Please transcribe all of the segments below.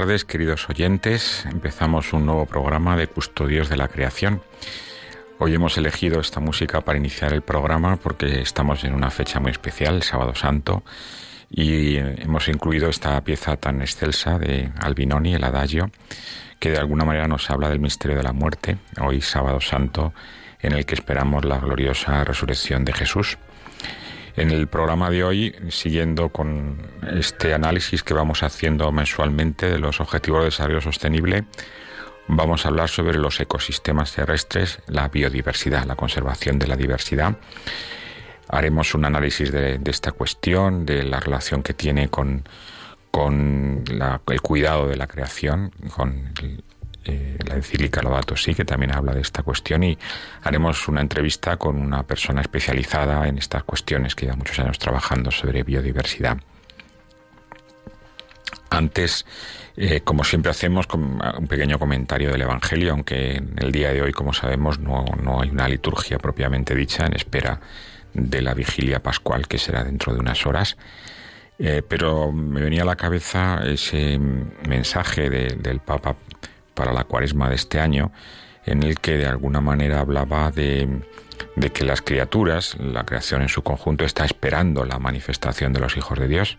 Tardes, queridos oyentes. Empezamos un nuevo programa de Custodios de la Creación. Hoy hemos elegido esta música para iniciar el programa porque estamos en una fecha muy especial, el Sábado Santo, y hemos incluido esta pieza tan excelsa de Albinoni, el Adagio, que de alguna manera nos habla del misterio de la muerte, hoy Sábado Santo, en el que esperamos la gloriosa resurrección de Jesús. En el programa de hoy, siguiendo con este análisis que vamos haciendo mensualmente de los Objetivos de Desarrollo Sostenible, vamos a hablar sobre los ecosistemas terrestres, la biodiversidad, la conservación de la diversidad. Haremos un análisis de, esta cuestión, de la relación que tiene con, con el cuidado de la creación, con el, eh, la encíclica Laudato Si, que también habla de esta cuestión, y haremos una entrevista con una persona especializada en estas cuestiones que lleva muchos años trabajando sobre biodiversidad. Antes, eh, como siempre hacemos, un pequeño comentario del Evangelio, aunque en el día de hoy, como sabemos, no, no hay una liturgia propiamente dicha en espera de la vigilia pascual, que será dentro de unas horas. Eh, pero me venía a la cabeza ese mensaje del Papa para la cuaresma de este año, en el que de alguna manera hablaba de, que las criaturas, la creación en su conjunto, está esperando la manifestación de los hijos de Dios.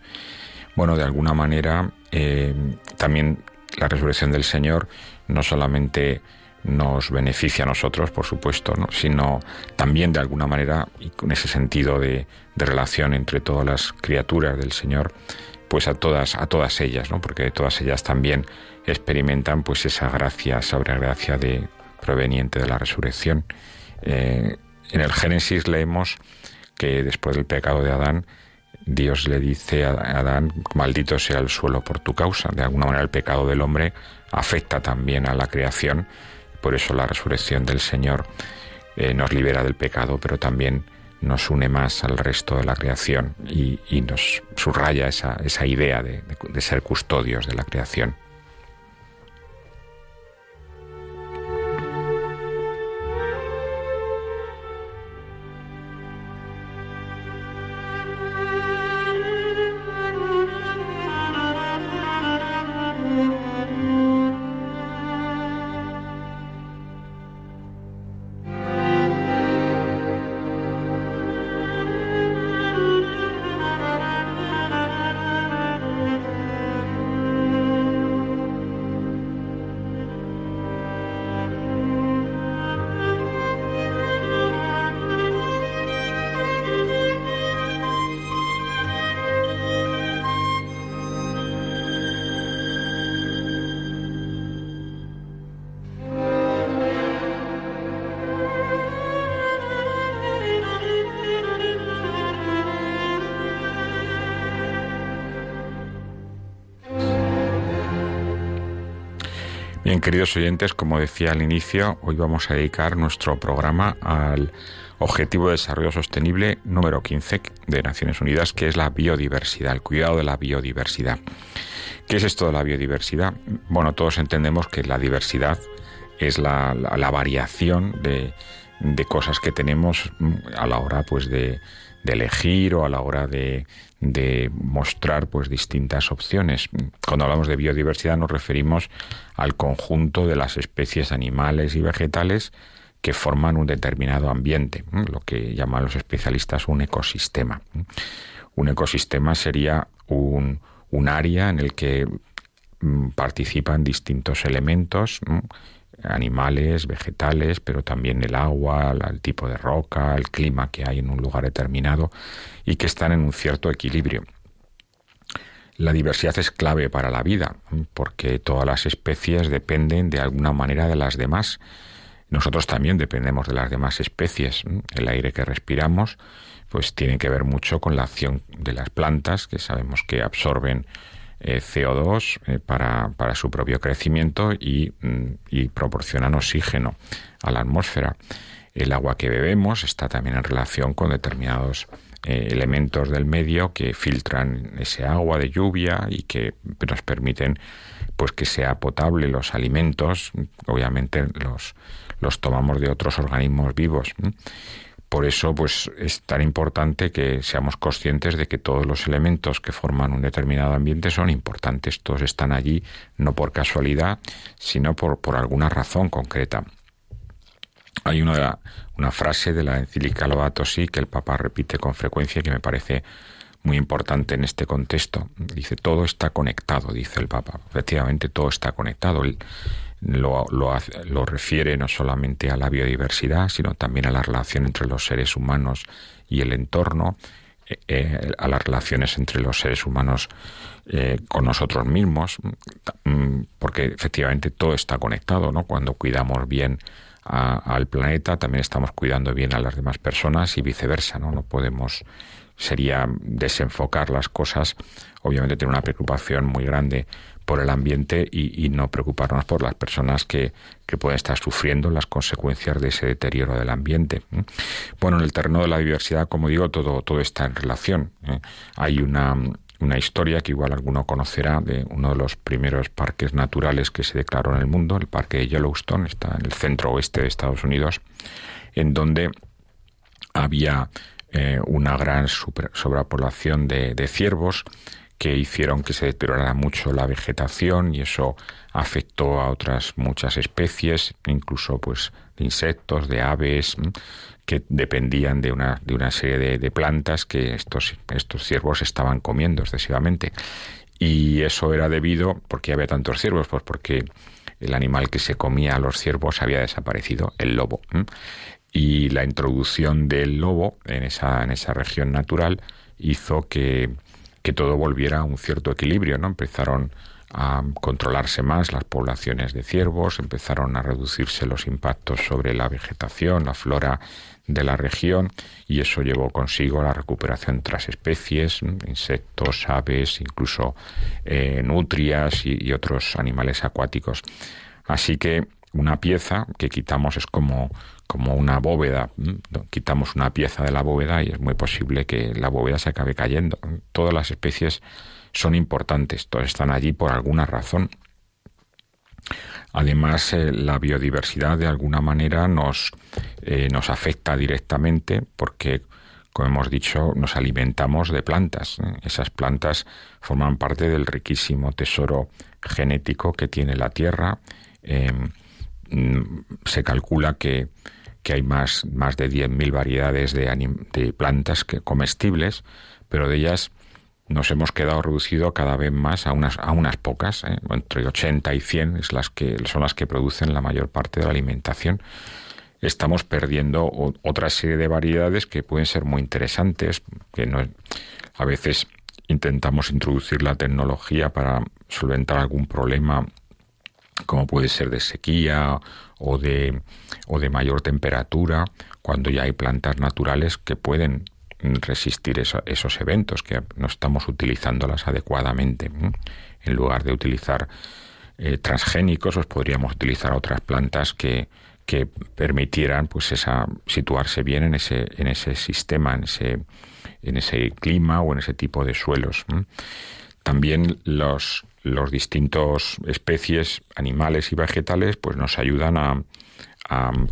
Bueno, de alguna manera eh, también la resurrección del Señor no solamente nos beneficia a nosotros, por supuesto, sino también de alguna manera, y con ese sentido de, de relación entre todas las criaturas del Señor, pues a todas, a todas ellas, ¿no? porque todas ellas también experimentan pues esa gracia, sobre gracia de, proveniente de la resurrección. Eh, en el Génesis leemos que después del pecado de Adán, Dios le dice a Adán, maldito sea el suelo por tu causa. De alguna manera el pecado del hombre afecta también a la creación, por eso la resurrección del Señor eh, nos libera del pecado, pero también nos une más al resto de la creación y, nos subraya esa, esa idea de ser custodios de la creación. Queridos oyentes, como decía al inicio, hoy vamos a dedicar nuestro programa al Objetivo de Desarrollo Sostenible número 15 de Naciones Unidas, que es la biodiversidad, el cuidado de la biodiversidad. ¿Qué es esto de la biodiversidad? Bueno, todos entendemos que la diversidad es la, variación de, de cosas que tenemos mm, a la hora pues de, elegir o a la hora de, de mostrar pues distintas opciones. Cuando hablamos de biodiversidad nos referimos al conjunto de las especies animales y vegetales que forman un determinado ambiente, lo que llaman los especialistas un ecosistema. Un ecosistema sería un, un área en el que mm, participan distintos elementos, animales, vegetales, pero también el agua, el tipo de roca, el clima que hay en un lugar determinado y que están en un cierto equilibrio. La diversidad es clave para la vida, porque todas las especies dependen de alguna manera de las demás. Nosotros también dependemos de las demás especies. El aire que respiramos pues tiene que ver mucho con la acción de las plantas, que sabemos que absorben eh, CO2 eh, para, para, su propio crecimiento y, mm, y, proporcionan oxígeno a la atmósfera. El agua que bebemos está también en relación con determinados eh, elementos del medio que filtran ese agua de lluvia y que nos permiten pues que sea potable los alimentos obviamente los los tomamos de otros organismos vivos por eso, pues es tan importante que seamos conscientes de que todos los elementos que forman un determinado ambiente son importantes. Todos están allí no por casualidad, sino por, por alguna razón concreta. Hay una, una frase de la encíclica Laudato Si que el Papa repite con frecuencia y que me parece muy importante en este contexto. Dice, todo está conectado, dice el Papa. Efectivamente, todo está conectado lo, lo, refiere no solamente a la biodiversidad, sino también a la relación entre los seres humanos y el entorno, eh, eh, a las relaciones entre los seres humanos eh, con nosotros mismos, mm, porque efectivamente todo está conectado, ¿no? Cuando cuidamos bien al planeta, también estamos cuidando bien a las demás personas y viceversa, ¿no? No podemos, sería desenfocar las cosas, obviamente tiene una preocupación muy grande por el ambiente y, no preocuparnos por las personas que, que, pueden estar sufriendo las consecuencias de ese deterioro del ambiente. Bueno, en el terreno de la diversidad, como digo, todo, todo está en relación. ¿eh? Hay una, una historia que igual alguno conocerá de uno de los primeros parques naturales que se declaró en el mundo, el parque de Yellowstone, está en el centro oeste de Estados Unidos, en donde había eh, una gran sobrepoblación de, de ciervos que hicieron que se deteriorara mucho la vegetación y eso afectó a otras muchas especies, incluso pues de insectos, de aves, que dependían de una, de una serie de, plantas que estos, estos ciervos estaban comiendo excesivamente. Y eso era debido, porque había tantos ciervos? Pues porque el animal que se comía a los ciervos había desaparecido, el lobo. Y la introducción del lobo en esa, en esa región natural hizo que que todo volviera a un cierto equilibrio, ¿no? Empezaron a controlarse más las poblaciones de ciervos, empezaron a reducirse los impactos sobre la vegetación, la flora de la región y eso llevó consigo la recuperación de otras especies, insectos, aves, incluso eh, nutrias y otros animales acuáticos. Así que una pieza que quitamos es como como una bóveda. Quitamos una pieza de la bóveda y es muy posible que la bóveda se acabe cayendo. Todas las especies son importantes, todas están allí por alguna razón. Además, eh, la biodiversidad de alguna manera nos, eh, nos afecta directamente porque, como hemos dicho, nos alimentamos de plantas. Esas plantas forman parte del riquísimo tesoro genético que tiene la Tierra. Em, se calcula que que hay más, más de 10.000 variedades de, de plantas que, comestibles, pero de ellas nos hemos quedado reducido cada vez más a unas, a unas pocas, ¿eh? entre 80 y 100 es las que, son las que producen la mayor parte de la alimentación. Estamos perdiendo otra serie de variedades que pueden ser muy interesantes, que no, a veces intentamos introducir la tecnología para solventar algún problema como puede ser de sequía o de, o de mayor temperatura, cuando ya hay plantas naturales que pueden resistir esos eventos, que no estamos utilizándolas adecuadamente. En lugar de utilizar eh, transgénicos, pues podríamos utilizar otras plantas que, que permitieran pues esa situarse bien en ese en ese sistema en ese en ese clima o en ese tipo de suelos también los los distintos especies animales y vegetales pues nos ayudan a,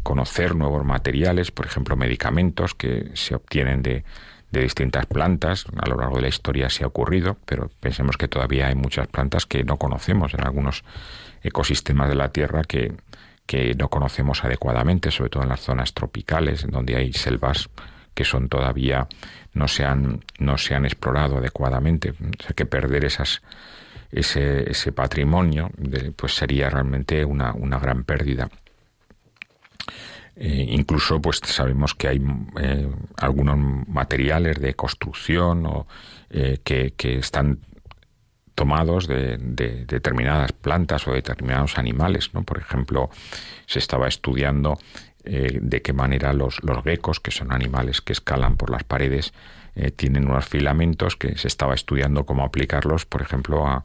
conocer nuevos materiales, por ejemplo, medicamentos que se obtienen de, distintas plantas. A lo largo de la historia se ha ocurrido, pero pensemos que todavía hay muchas plantas que no conocemos en algunos ecosistemas de la Tierra que, que no conocemos adecuadamente, sobre todo en las zonas tropicales, donde hay selvas que son todavía no se han, no se han explorado adecuadamente. O que perder esas, ese, ese patrimonio pues sería realmente una, una gran pérdida. Eh, incluso pues sabemos que hay eh, algunos materiales de construcción o, eh, que, que, están tomados de, de, determinadas plantas o determinados animales. ¿no? Por ejemplo, se estaba estudiando de qué manera los, los geckos, que son animales que escalan por las paredes, eh, tienen unos filamentos que se estaba estudiando cómo aplicarlos, por ejemplo, a,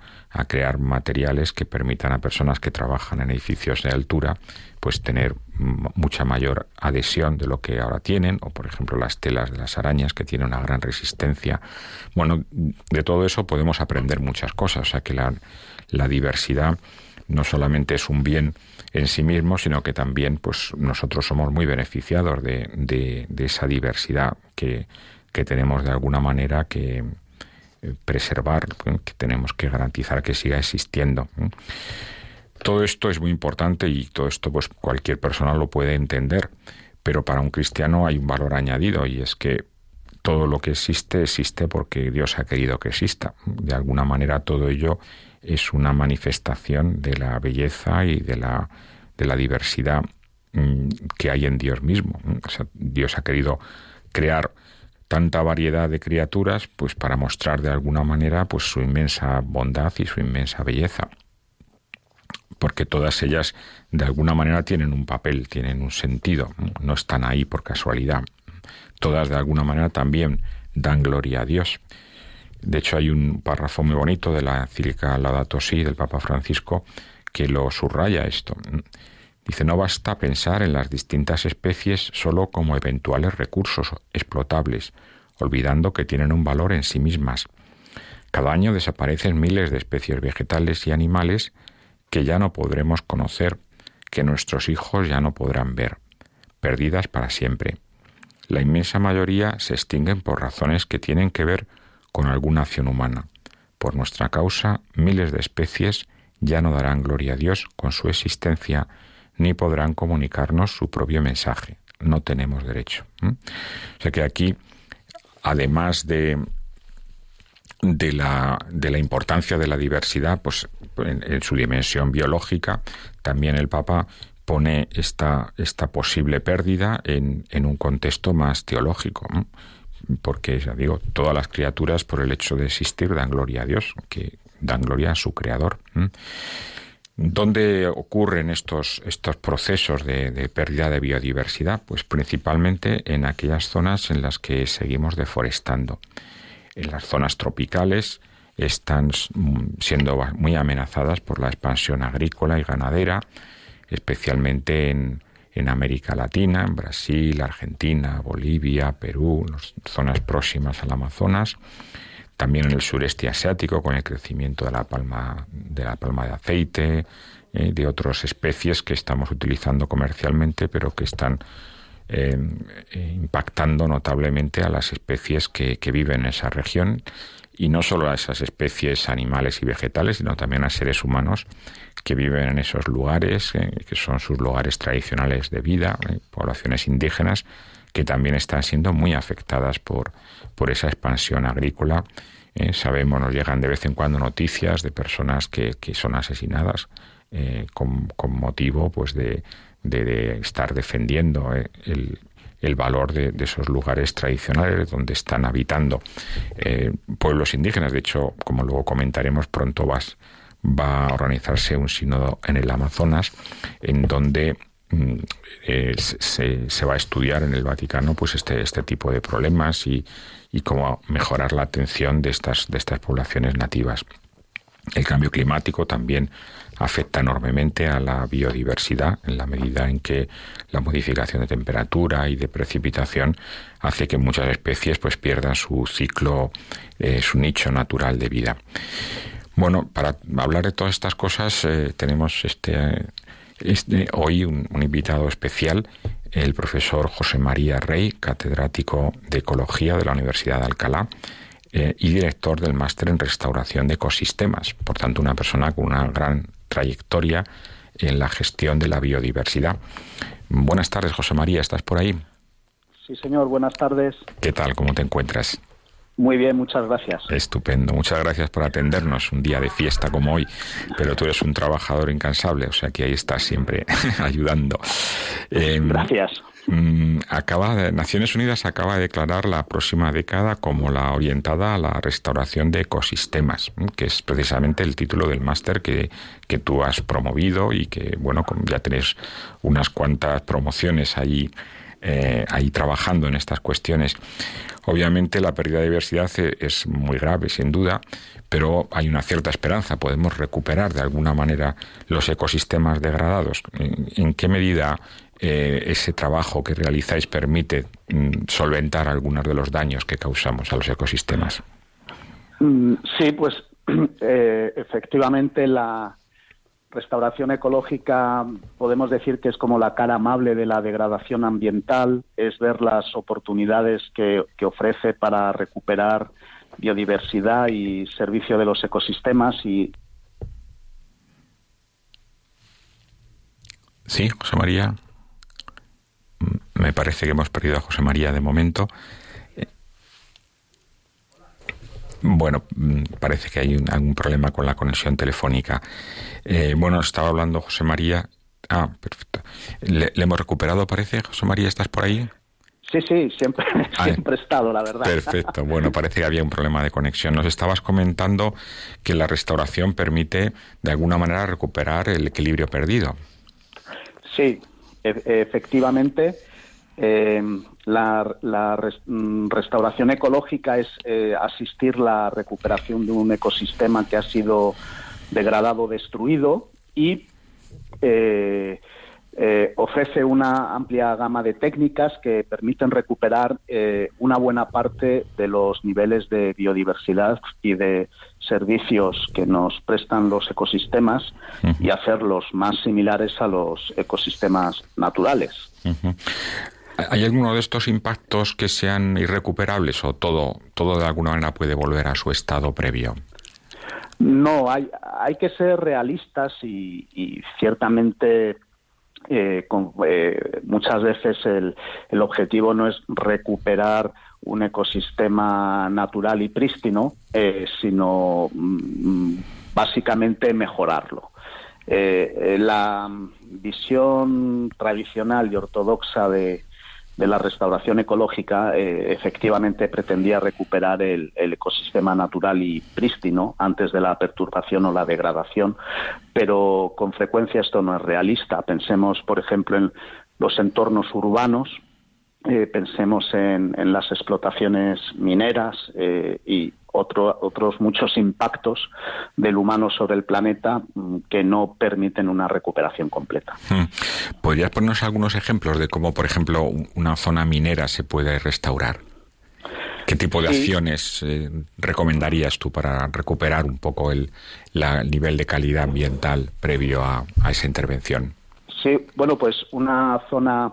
crear materiales que permitan a personas que trabajan en edificios de altura, pues tener mucha mayor adhesión de lo que ahora tienen, o por ejemplo las telas de las arañas que tienen una gran resistencia. Bueno, de todo eso podemos aprender muchas cosas, o sea que la, diversidad no solamente es un bien en sí mismo, sino que también pues nosotros somos muy beneficiados de, de, de esa diversidad que, que tenemos de alguna manera que eh, preservar, que tenemos que garantizar que siga existiendo. Todo esto es muy importante y todo esto pues cualquier persona lo puede entender, pero para un cristiano hay un valor añadido y es que todo lo que existe existe porque Dios ha querido que exista. De alguna manera todo ello es una manifestación de la belleza y de la, de la diversidad mm, que hay en Dios mismo. Dios ha querido crear tanta variedad de criaturas, pues para mostrar de alguna manera pues su inmensa bondad y su inmensa belleza. Porque todas ellas de alguna manera tienen un papel, tienen un sentido, no están ahí por casualidad. Todas de alguna manera también dan gloria a Dios. De hecho, hay un párrafo muy bonito de la encíclica Laudato Si del Papa Francisco que lo subraya esto. Dice, no basta pensar en las distintas especies solo como eventuales recursos explotables, olvidando que tienen un valor en sí mismas. Cada año desaparecen miles de especies vegetales y animales que ya no podremos conocer, que nuestros hijos ya no podrán ver, perdidas para siempre. La inmensa mayoría se extinguen por razones que tienen que ver con alguna acción humana. Por nuestra causa, miles de especies ya no darán gloria a Dios con su existencia ni podrán comunicarnos su propio mensaje. No tenemos derecho. O sea que aquí, además de, de, la, de la importancia de la diversidad, pues en, su dimensión biológica, también el Papa pone esta, esta posible pérdida en, en un contexto más teológico. Porque, ya digo, todas las criaturas, por el hecho de existir, dan gloria a Dios, que dan gloria a su Creador. ¿Dónde ocurren estos, estos procesos de, pérdida de biodiversidad? Pues principalmente en aquellas zonas en las que seguimos deforestando. En las zonas tropicales están siendo muy amenazadas por la expansión agrícola y ganadera, especialmente en, en América Latina, en Brasil, Argentina, Bolivia, Perú, zonas próximas al Amazonas también en el sureste asiático con el crecimiento de la palma de la palma de aceite eh, de otras especies que estamos utilizando comercialmente pero que están eh, eh, impactando notablemente a las especies que, que, viven en esa región. Y no solo a esas especies animales y vegetales sino también a seres humanos que viven en esos lugares que son sus lugares tradicionales de vida poblaciones indígenas que también están siendo muy afectadas por, por esa expansión agrícola. Eh, sabemos, nos llegan de vez en cuando noticias de personas que, que son asesinadas eh, con, con, motivo pues de, de, estar defendiendo eh, el, el, valor de, esos lugares tradicionales donde están habitando pueblos indígenas. De hecho, como luego comentaremos, pronto va a organizarse un sínodo en el Amazonas en donde eh, se, va a estudiar en el Vaticano pues este, este tipo de problemas y, y cómo mejorar la atención de estas, de estas poblaciones nativas. El cambio climático también afecta enormemente a la biodiversidad en la medida en que la modificación de temperatura y de precipitación hace que muchas especies pues pierdan su ciclo, eh, su nicho natural de vida. Bueno, para hablar de todas estas cosas eh, tenemos este Este, hoy un, invitado especial, el profesor José María Rey, catedrático de Ecología de la Universidad de Alcalá eh, y director del máster en restauración de ecosistemas. Por tanto, una persona con una gran trayectoria en la gestión de la biodiversidad. Buenas tardes, José María, ¿estás por ahí? Sí, señor, buenas tardes. ¿Qué tal? ¿Cómo te encuentras? Muy bien, muchas gracias. Estupendo, muchas gracias por atendernos un día de fiesta como hoy, pero tú eres un trabajador incansable, o sea que ahí estás siempre ayudando. Em, gracias. Mm, acaba Naciones Unidas acaba de declarar la próxima década como la orientada a la restauración de ecosistemas, que es precisamente el título del máster que, que tú has promovido y que, bueno, ya tenés unas cuantas promociones ahí eh, ahí trabajando en estas cuestiones. Obviamente la pérdida de diversidad e, es muy grave, sin duda, pero hay una cierta esperanza. Podemos recuperar de alguna manera los ecosistemas degradados. ¿En, qué medida eh, ese trabajo que realizáis permite mm, solventar algunos de los daños que causamos a los ecosistemas? Mm, sí, pues eh, efectivamente la, Restauración ecológica podemos decir que es como la cara amable de la degradación ambiental, es ver las oportunidades que, ofrece para recuperar biodiversidad y servicio de los ecosistemas y Sí, José María. Me parece que hemos perdido a José María de momento. Bueno, mm, parece que hay algún problema con la conexión telefónica. Eh, bueno, estaba hablando José María. Ah, perfecto. ¿Le, hemos recuperado, parece? José María, ¿estás por ahí? Sí, sí, siempre, ah, siempre he estado, la verdad. Perfecto. Bueno, parece que había un problema de conexión. Nos estabas comentando que la restauración permite, de alguna manera, recuperar el equilibrio perdido. Sí, e, efectivamente. Eh, la, mm, restauración ecológica es eh, asistir la recuperación de un ecosistema que ha sido degradado, destruido y eh, eh, ofrece una amplia gama de técnicas que permiten recuperar una buena parte de los niveles de biodiversidad y de servicios que nos prestan los ecosistemas y hacerlos más similares a los ecosistemas naturales. ¿Hay alguno de estos impactos que sean irrecuperables o todo, todo de alguna manera puede volver a su estado previo? No, hay, hay que ser realistas y, ciertamente eh, eh, muchas veces el, el, objetivo no es recuperar un ecosistema natural y prístino, eh, sino mm, básicamente mejorarlo. la visión tradicional y ortodoxa de, de la restauración ecológica eh, efectivamente pretendía recuperar el, ecosistema natural y prístino antes de la perturbación o la degradación, pero con frecuencia esto no es realista. Pensemos, por ejemplo, en los entornos urbanos, eh, pensemos en, las explotaciones mineras eh, y otros muchos impactos del humano sobre el planeta mm, que no permiten una recuperación completa. Hmm. ¿Podrías ponernos algunos ejemplos de cómo, por ejemplo, una zona minera se puede restaurar? ¿Qué tipo de acciones eh, recomendarías tú para recuperar un poco el nivel de calidad ambiental previo a, esa intervención? Sí, bueno, pues una zona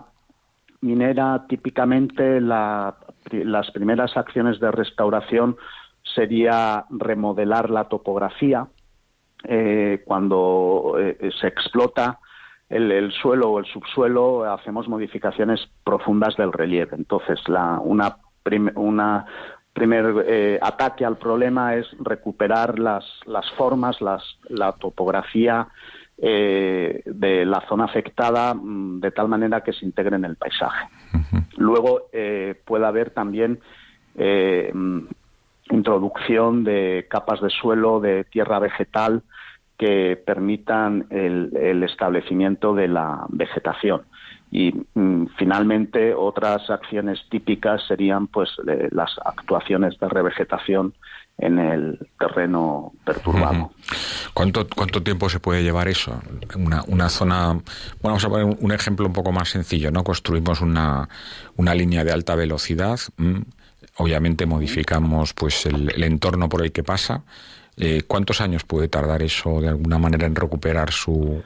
minera típicamente las primeras acciones de restauración sería remodelar la topografía eh, cuando eh, se explota el, suelo o el subsuelo hacemos modificaciones profundas del relieve. Entonces la, una, una primer eh, ataque al problema es recuperar las, las formas las, la topografía de la zona afectada mm, de tal manera que se integre en el paisaje. Luego puede haber también introducción de capas de suelo, de tierra vegetal que permitan el, establecimiento de la vegetación. Y mm, finalmente otras acciones típicas serían pues las actuaciones de revegetación en el terreno perturbado. ¿Cuánto, ¿Cuánto tiempo se puede llevar eso? Una, una zona, bueno, vamos a poner un ejemplo un poco más sencillo, ¿no? Construimos una, una línea de alta velocidad, obviamente modificamos pues el, entorno por el que pasa. Eh, ¿Cuántos años puede tardar eso de alguna manera en recuperar su,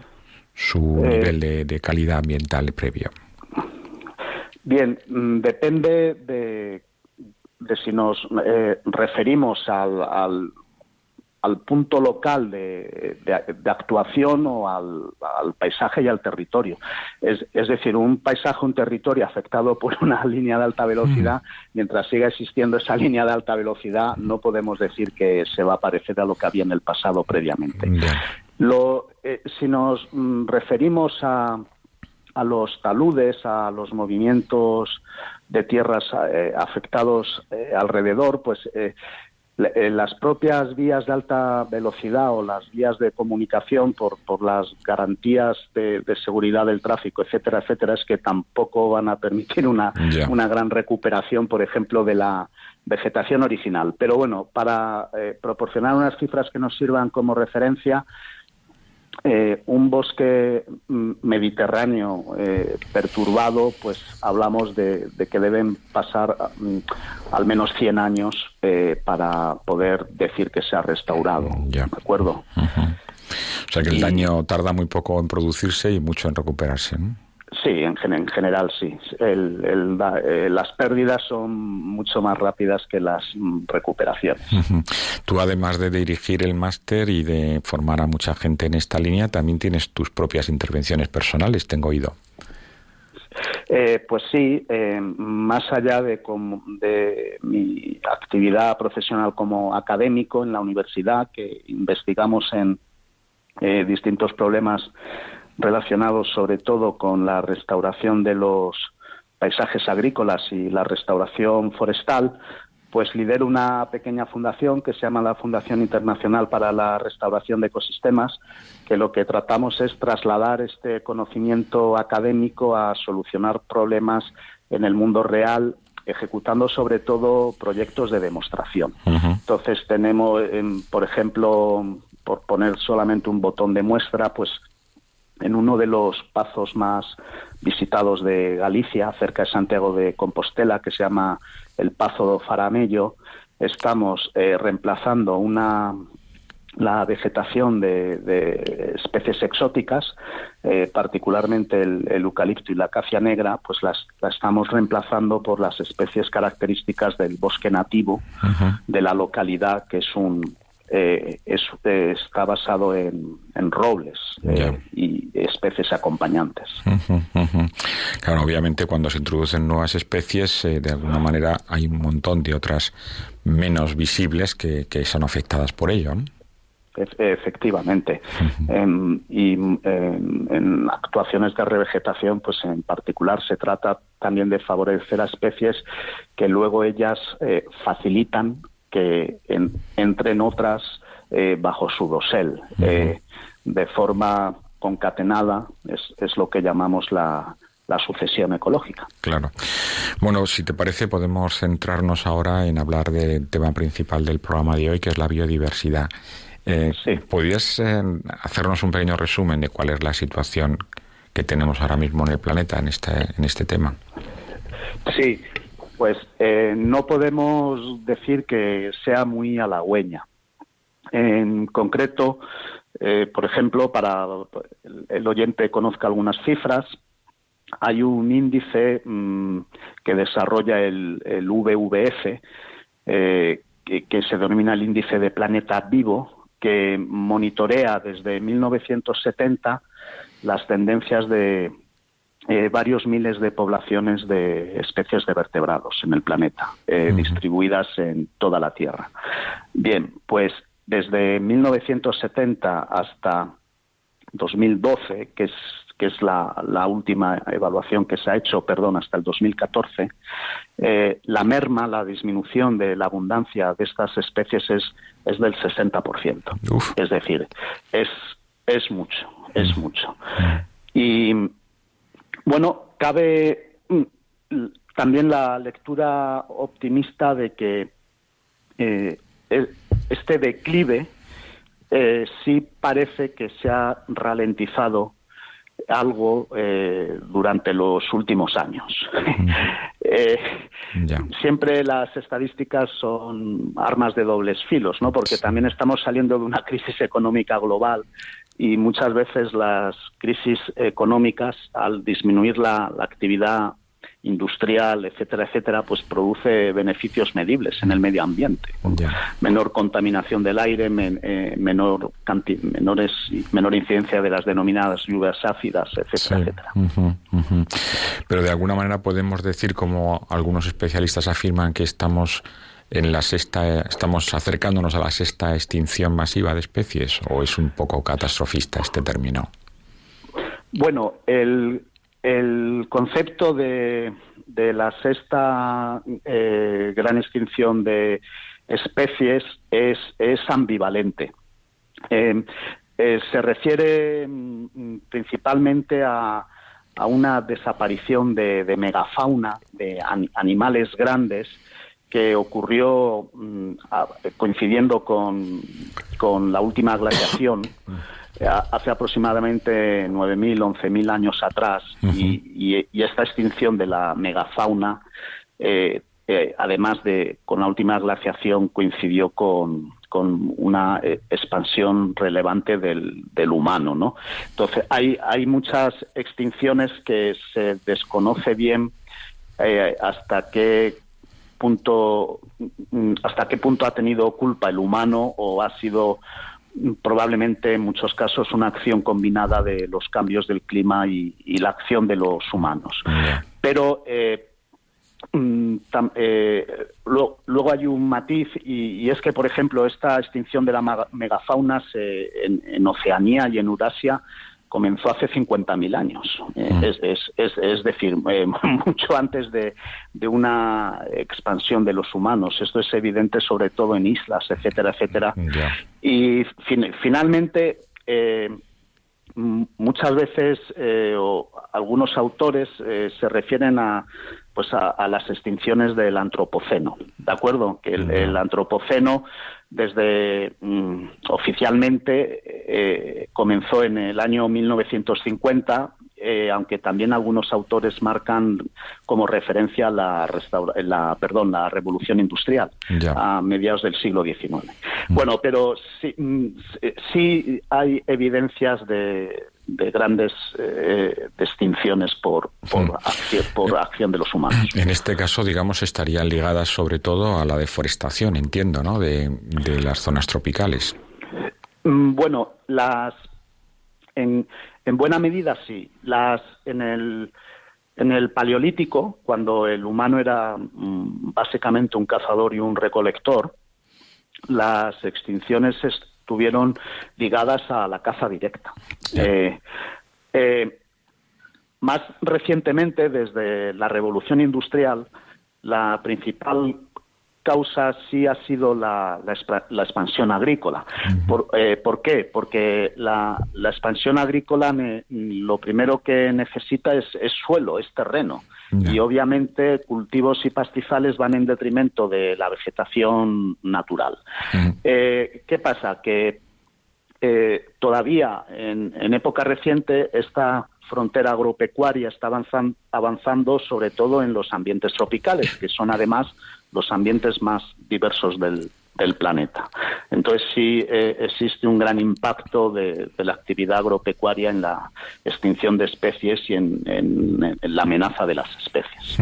su eh, nivel de, calidad ambiental previo? Bien, mm, depende de, si nos eh, referimos al al punto local de, actuación o al, paisaje y al territorio. Es, decir, un paisaje, un territorio afectado por una línea de alta velocidad, mientras siga existiendo esa línea de alta velocidad, no podemos decir que se va a parecer a lo que había en el pasado previamente. Lo, eh, si nos mm, referimos a, a los taludes, a los movimientos de tierras eh, afectados eh, alrededor, pues eh, las propias vías de alta velocidad o las vías de comunicación por, por las garantías de, seguridad del tráfico, etcétera, etcétera, es que tampoco van a permitir una, una gran recuperación, por ejemplo, de la vegetación original. Pero bueno, para eh, proporcionar unas cifras que nos sirvan como referencia, eh, un bosque mm, mediterráneo eh, perturbado, pues hablamos de, que deben pasar mm, al menos 100 años eh, para poder decir que se ha restaurado. ¿De acuerdo? O sea que el daño tarda muy poco en producirse y mucho en recuperarse. ¿no? Sí, en, general sí. Eh, las pérdidas son mucho más rápidas que las mm, recuperaciones. Tú, además de dirigir el máster y de formar a mucha gente en esta línea, también tienes tus propias intervenciones personales, tengo oído. Eh, pues sí, eh, más allá de, de, mi actividad profesional como académico en la universidad, que investigamos en distintos problemas relacionados sobre todo con la restauración de los paisajes agrícolas y la restauración forestal, pues lidero una pequeña fundación que se llama la Fundación Internacional para la Restauración de Ecosistemas, que lo que tratamos es trasladar este conocimiento académico a solucionar problemas en el mundo real ejecutando sobre todo proyectos de demostración. Entonces tenemos, por ejemplo, por poner solamente un botón de muestra, pues en uno de los pazos más visitados de Galicia, cerca de Santiago de Compostela, que se llama el Pazo Faramello, estamos eh, reemplazando una la vegetación de, especies exóticas, eh, particularmente el, eucalipto y la acacia negra, pues las, la estamos reemplazando por las especies características del bosque nativo de la localidad, que es un, eh, está basado en, robles eh, y especies acompañantes. Claro, obviamente cuando se introducen nuevas especies, eh, de alguna manera hay un montón de otras menos visibles que, son afectadas por ello. Efectivamente. Em, y em, en entras de revegetación, pues en particular se trata también de favorecer a especies que luego ellas eh, facilitan que entren otras eh, bajo su dosel, eh, de forma concatenada, es, es lo que llamamos la, la sucesión ecológica. Claro. Bueno, si te parece, podemos centrarnos ahora en hablar del tema principal del programa de hoy, que es la biodiversidad. Eh, ¿Podrías eh, hacernos un pequeño resumen de cuál es la situación que tenemos ahora mismo en el planeta en este, en este tema? Sí, pues eh, no podemos decir que sea muy halagüeña. En concreto, eh, por ejemplo, para el oyente conozca algunas cifras, hay un índice mm, que desarrolla el, VVF, eh, que, se denomina el índice de planeta vivo, que monitorea desde 1970 las tendencias de, eh, varios miles de poblaciones de especies de vertebrados en el planeta, eh, distribuidas en toda la Tierra. Bien, pues desde 1970 hasta 2012, que es que es la, última evaluación que se ha hecho, perdón, hasta el 2014, eh, la merma, la disminución de la abundancia de estas especies es, es del 60%. Es decir, es, es mucho, es mucho. Y bueno, cabe mm, también la lectura optimista de que eh, este declive eh, sí parece que se ha ralentizado algo eh, durante los últimos años. siempre las estadísticas son armas de dobles filos, ¿no? Porque también estamos saliendo de una crisis económica global y muchas veces las crisis económicas, al disminuir la, actividad industrial, etcétera, etcétera, pues produce beneficios medibles en el medio ambiente. Menor contaminación del aire, eh, menor menores, menor incidencia de las denominadas lluvias ácidas, etcétera, etcétera. Pero de alguna manera podemos decir, como algunos especialistas afirman, que estamos en la sexta, estamos acercándonos a la sexta extinción masiva de especies o es un poco catastrofista este término? Bueno, el, concepto de, de, la sexta eh, gran extinción de especies es, es ambivalente. Eh, eh, se refiere mm, principalmente a, a, una desaparición de, de megafauna, de animales grandes, que ocurrió mm, coincidiendo con, con, la última glaciación eh, hace aproximadamente 9.000, 11.000 años atrás y, esta extinción de la megafauna, eh, eh, además de con la última glaciación, coincidió con, con una expansión relevante del, del, humano, ¿no? Entonces hay, hay muchas extinciones que se desconoce bien hasta qué punto, mm, hasta qué punto ha tenido culpa el humano o ha sido mm, probablemente en muchos casos una acción combinada de los cambios del clima y, la acción de los humanos. Pero eh, mm, eh, luego, hay un matiz y, es que, por ejemplo, esta extinción de la megafauna en, Oceanía y en Eurasia comenzó hace 50.000 años. Eh, mm. es, decir, eh, mucho antes de, una expansión de los humanos. Esto es evidente sobre todo en islas, etcétera, etcétera. Y finalmente, eh, muchas veces algunos autores se refieren a pues a, las extinciones del antropoceno, ¿de acuerdo? Que el antropoceno desde mm, oficialmente eh, comenzó en el año 1950, eh, aunque también algunos autores marcan como referencia la, la, perdón, la revolución industrial a mediados del siglo XIX. Mm. Bueno, pero sí, mm, sí hay evidencias de, de grandes eh, distinciones por, por, hmm. acción, por acción de los humanos. En este caso, digamos, estarían ligadas sobre todo a la deforestación, entiendo, ¿no? De, de las zonas tropicales. Mm, bueno, las en, en buena medida sí. Las en el en el Paleolítico, cuando el humano era mm, básicamente un cazador y un recolector, las extinciones estuvieron ligadas a la caza directa. Eh, eh, más recientemente, desde la revolución industrial, la principal causa sí ha sido la, la, expansión agrícola. Eh, ¿Por, qué? Porque la, expansión agrícola lo primero que necesita es, suelo, es terreno. Y obviamente cultivos y pastizales van en detrimento de la vegetación natural. Eh, ¿Qué pasa? Que eh, todavía en, época reciente esta frontera agropecuaria está avanzando sobre todo en los ambientes tropicales, que son además los ambientes más diversos del, planeta. Entonces sí eh, existe un gran impacto de, la actividad agropecuaria en la extinción de especies y en, la amenaza de las especies.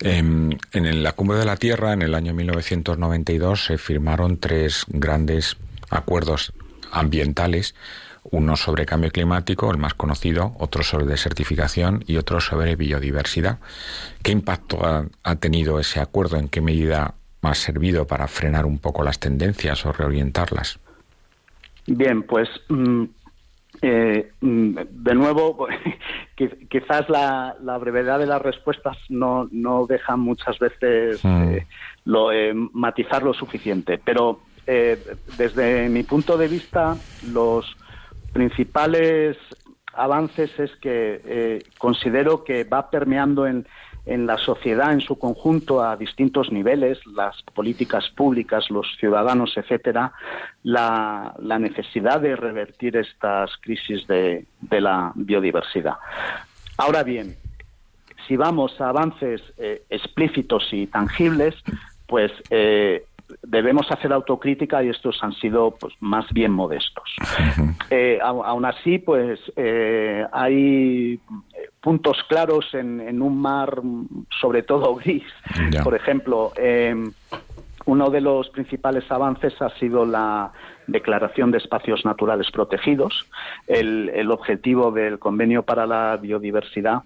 Em, en la Cumbre de la Tierra, en el año 1992, se firmaron tres grandes acuerdos ambientales uno sobre cambio climático, el más conocido, otro sobre desertificación y otro sobre biodiversidad. ¿Qué impacto ha, tenido ese acuerdo? ¿En qué medida ha servido para frenar un poco las tendencias o reorientarlas? Bien, pues mm, eh, mm, de nuevo, quizás la, brevedad de las respuestas no, no deja muchas veces hmm. eh, lo, eh, matizar lo suficiente, pero desde mi punto de vista, los principales avances es que eh, considero que va permeando en, en, la sociedad en su conjunto a distintos niveles, las políticas públicas, los ciudadanos, etcétera, la, la necesidad de revertir estas crisis de, de, la biodiversidad. Ahora bien, si vamos a avances eh, explícitos y tangibles, pues eh, debemos hacer autocrítica y estos han sido pues más bien modestos. Eh, aún así, pues eh, hay puntos claros en, un mar, sobre todo gris. Por ejemplo, em, uno de los principales avances ha sido la declaración de espacios naturales protegidos. El, objetivo del Convenio para la Biodiversidad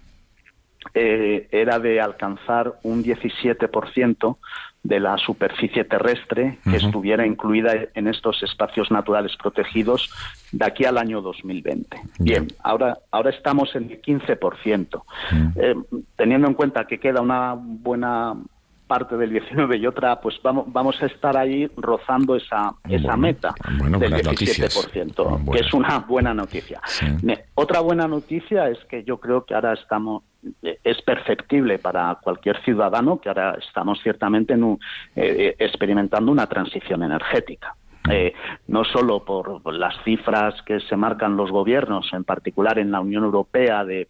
eh, era de alcanzar un 17% de la superficie terrestre que estuviera incluida en estos espacios naturales protegidos de aquí al año 2020. Bien, ahora, ahora estamos en el 15%. Eh, teniendo en cuenta que queda una buena parte del 19 y otra, pues vamos, vamos a estar ahí rozando esa, esa meta del 17%, que es una buena noticia. Otra buena noticia es que yo creo que ahora estamos, eh, es perceptible para cualquier ciudadano que ahora estamos ciertamente en un, eh, experimentando una transición energética. Eh, no solo por las cifras que se marcan los gobiernos, en particular en la Unión Europea, de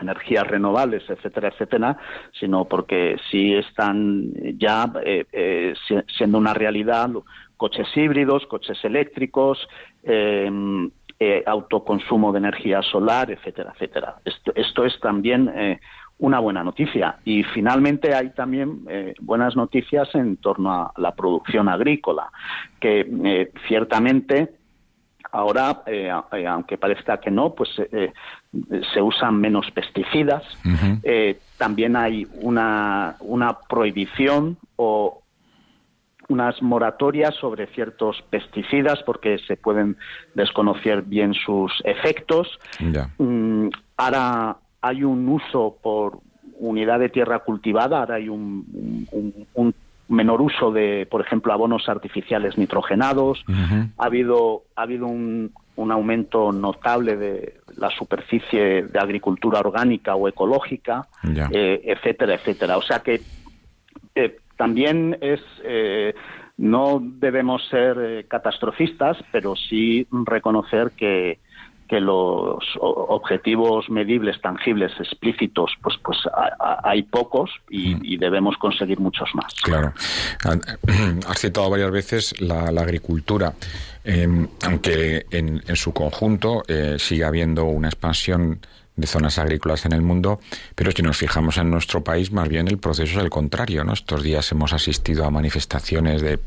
energías renovables, etcétera, etcétera, sino porque sí están ya eh, eh, siendo una realidad coches híbridos, coches eléctricos, em, eh, autoconsumo de energía solar, etcétera, etcétera. Esto, es también una buena noticia. Y finalmente hay también buenas noticias en torno a la producción agrícola, que ciertamente Ahora, eh, eh, aunque parezca que no, pues eh, se usan menos pesticidas. también hay una, una prohibición o unas moratorias sobre ciertos pesticidas porque se pueden desconocer bien sus efectos. Mm, ahora hay un uso por unidad de tierra cultivada, ahora hay un, un menor uso de, por ejemplo, abonos artificiales nitrogenados. Ha habido, ha habido un, un, aumento notable de la superficie de agricultura orgánica o ecológica, eh, etcétera, etcétera. O sea que eh, también es. Eh, no debemos ser catastrofistas, pero sí reconocer que, que los objetivos medibles, tangibles, explícitos, pues, pues hay pocos mm. y, debemos conseguir muchos más. Claro. Has citado varias veces la, agricultura, em, aunque en, en, su conjunto eh, sigue habiendo una expansión de zonas agrícolas en el mundo, pero si nos fijamos en nuestro país, más bien el proceso es el contrario. ¿no? Estos días hemos asistido a manifestaciones de,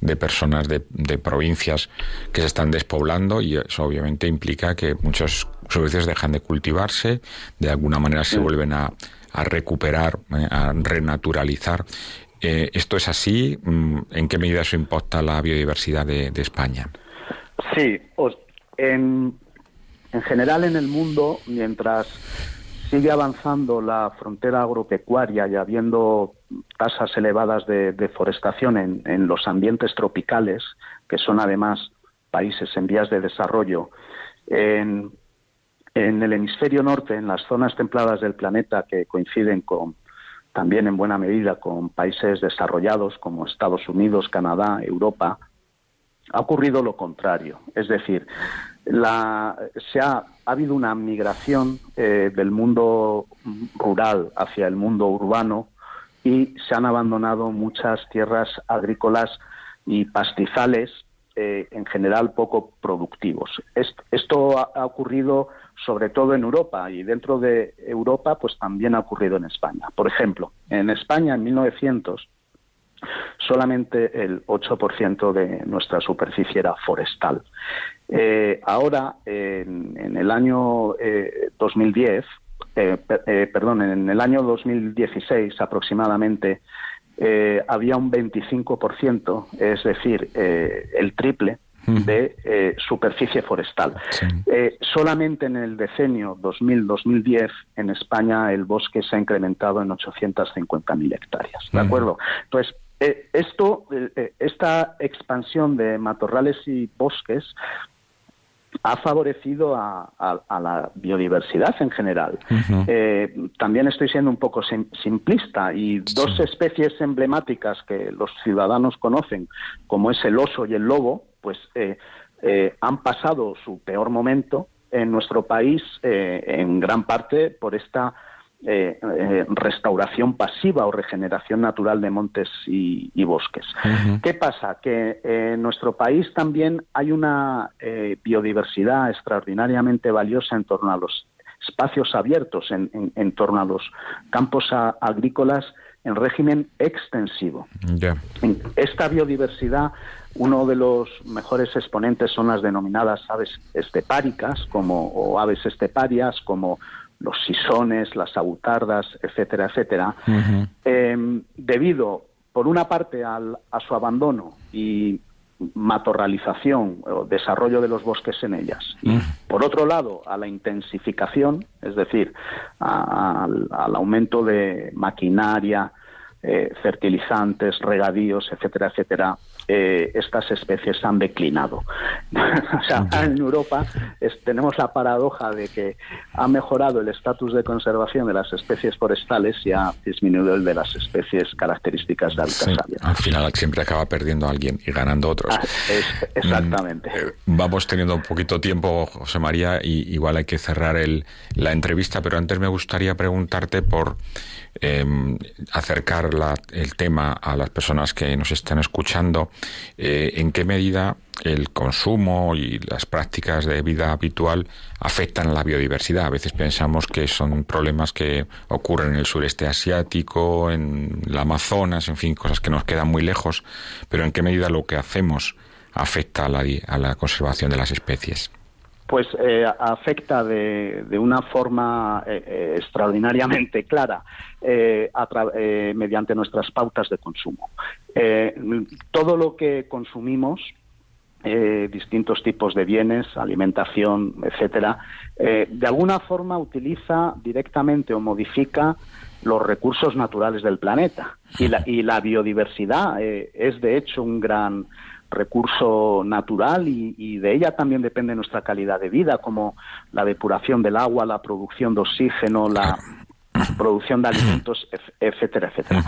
de personas de, de, provincias que se están despoblando y eso obviamente implica que muchos veces dejan de cultivarse, de alguna manera se vuelven a, a recuperar, eh, a renaturalizar. Eh, ¿Esto es así? Mm, ¿En qué medida eso impacta la biodiversidad de, de España? Sí, en, en general en el mundo, mientras sigue avanzando la frontera agropecuaria y habiendo tasas elevadas de deforestación en, los ambientes tropicales, que son además países en vías de desarrollo, en, el hemisferio norte, en las zonas templadas del planeta que coinciden con también en buena medida con países desarrollados como Estados Unidos, Canadá, Europa, ha ocurrido lo contrario. Es decir, la, se ha, habido una migración eh, del mundo rural hacia el mundo urbano y se han abandonado muchas tierras agrícolas y pastizales eh, en general poco productivos. Esto, ha, ocurrido sobre todo en Europa y dentro de Europa pues también ha ocurrido en España. Por ejemplo, en España en 1900 solamente el 8% de nuestra superficie era forestal. Eh, ahora, en, el año 2010, eh, eh, perdón, en el año 2016 aproximadamente, había un 25%, es decir, el triple de superficie forestal. solamente en el decenio 2000-2010 en España el bosque se ha incrementado en 850.000 hectáreas. ¿De acuerdo? Entonces, esto, esta expansión de matorrales y bosques ha favorecido a, la biodiversidad en general. Eh, también estoy siendo un poco simplista y dos especies emblemáticas que los ciudadanos conocen, como es el oso y el lobo, pues eh, eh, han pasado su peor momento en nuestro país en gran parte por esta eh, eh, restauración pasiva o regeneración natural de montes y, bosques. ¿Qué pasa? Que en nuestro país también hay una biodiversidad extraordinariamente valiosa en torno a los espacios abiertos, en, torno a los campos agrícolas en régimen extensivo. esta biodiversidad, uno de los mejores exponentes son las denominadas aves estepáricas, como o aves esteparias, como los sisones, las abutardas, etcétera, etcétera, em, debido, por una parte, al, a su abandono y matorralización o desarrollo de los bosques en ellas. Y, mm. por otro lado, a la intensificación, es decir, al, aumento de maquinaria, eh, fertilizantes, regadíos, etcétera, etcétera, eh, estas especies han declinado. o sea, en Europa tenemos la paradoja de que ha mejorado el estatus de conservación de las especies forestales y ha disminuido el de las especies características de alta Al final siempre acaba perdiendo alguien y ganando otros. Ah, exactamente. Mm, eh, vamos teniendo un poquito tiempo, José María, y igual hay que cerrar el, la entrevista, pero antes me gustaría preguntarte por em, acercar el tema a las personas que nos están escuchando eh, en qué medida el consumo y las prácticas de vida habitual afectan la biodiversidad. A veces pensamos que son problemas que ocurren en el sureste asiático, en la Amazonas, en fin, cosas que nos quedan muy lejos, pero en qué medida lo que hacemos afecta a la conservación de las especies pues eh, afecta de, una forma eh, eh, extraordinariamente clara mediante nuestras pautas de consumo. todo lo que consumimos, distintos tipos de bienes, alimentación, etcétera, de alguna forma utiliza directamente o modifica los recursos naturales del planeta y la, y la biodiversidad es de hecho un gran recurso natural y, de ella también depende nuestra calidad de vida, como la depuración del agua, la producción de oxígeno, la producción de alimentos, etcétera, etcétera.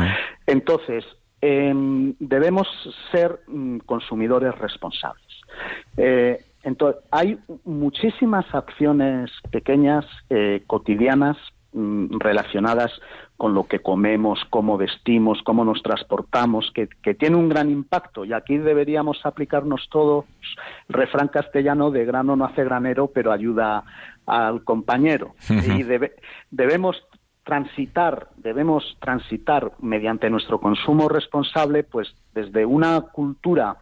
Entonces, em, debemos ser mm, consumidores responsables. Eh, entonces, hay muchísimas acciones pequeñas, eh, cotidianas, relacionadas con lo que comemos, cómo vestimos, cómo nos transportamos, que, tiene un gran impacto. Y aquí deberíamos aplicarnos todos el refrán castellano de grano no hace granero, pero ayuda al compañero. Y debemos transitar, debemos transitar mediante nuestro consumo responsable, pues desde una cultura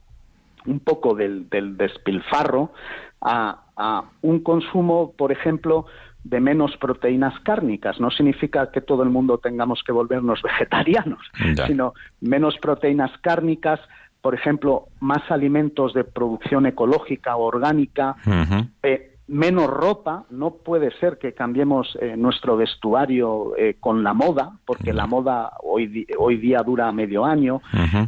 un poco del, despilfarro a, a un consumo, por ejemplo, de menos proteínas cárnicas. No significa que todo el mundo tengamos que volvernos vegetarianos, sino menos proteínas cárnicas, por ejemplo, más alimentos de producción ecológica, orgánica, eh, menos ropa. No puede ser que cambiemos eh, nuestro vestuario eh, con la moda, porque la moda hoy, hoy día dura medio año.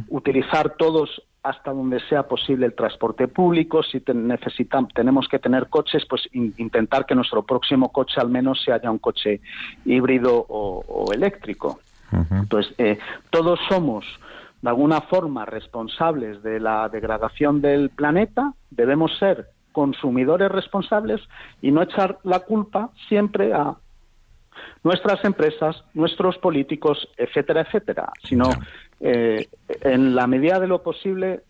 Utilizar todos hasta donde sea posible el transporte público. Si necesitamos, tenemos que tener coches, pues intentar que nuestro próximo coche al menos sea ya un coche híbrido o, eléctrico. Entonces, eh, todos somos de alguna forma responsables de la degradación del planeta, debemos ser consumidores responsables y no echar la culpa siempre a nuestras empresas, nuestros políticos, etcétera, etcétera, sino eh, en la medida de lo posible,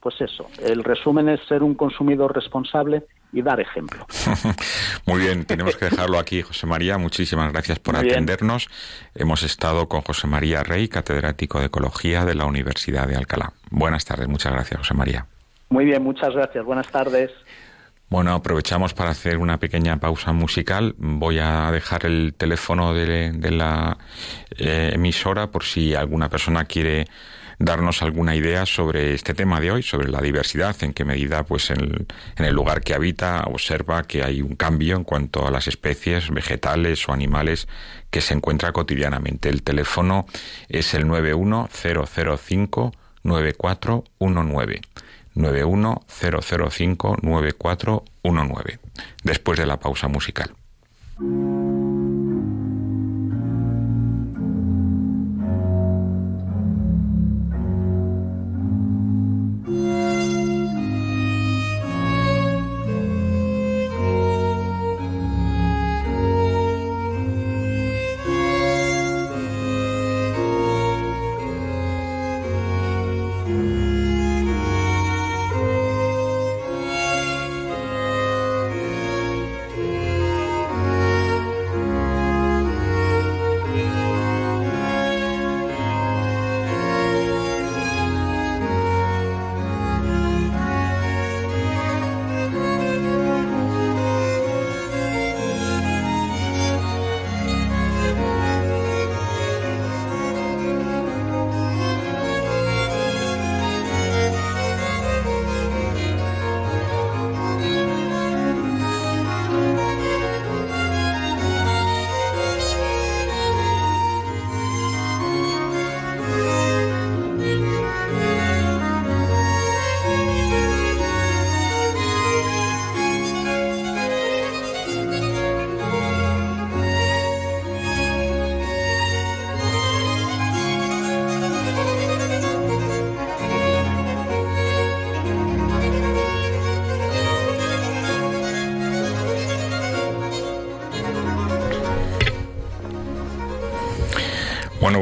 pues eso, el resumen es ser un consumidor responsable y dar ejemplo. Muy bien, tenemos que dejarlo aquí, José María. Muchísimas gracias por atendernos. Hemos estado con José María Rey, catedrático de Ecología de la Universidad de Alcalá. Buenas tardes, muchas gracias, José María. Muy bien, muchas gracias. Buenas tardes. Bueno, aprovechamos para hacer una pequeña pausa musical. Voy a dejar el teléfono de, la eh, emisora por si alguna persona quiere darnos alguna idea sobre este tema de hoy, sobre la diversidad, en qué medida, pues en, en, el lugar que habita, observa que hay un cambio en cuanto a las especies vegetales o animales que se encuentra cotidianamente. El teléfono es el 91005 9419. 910059419 después de la pausa musical.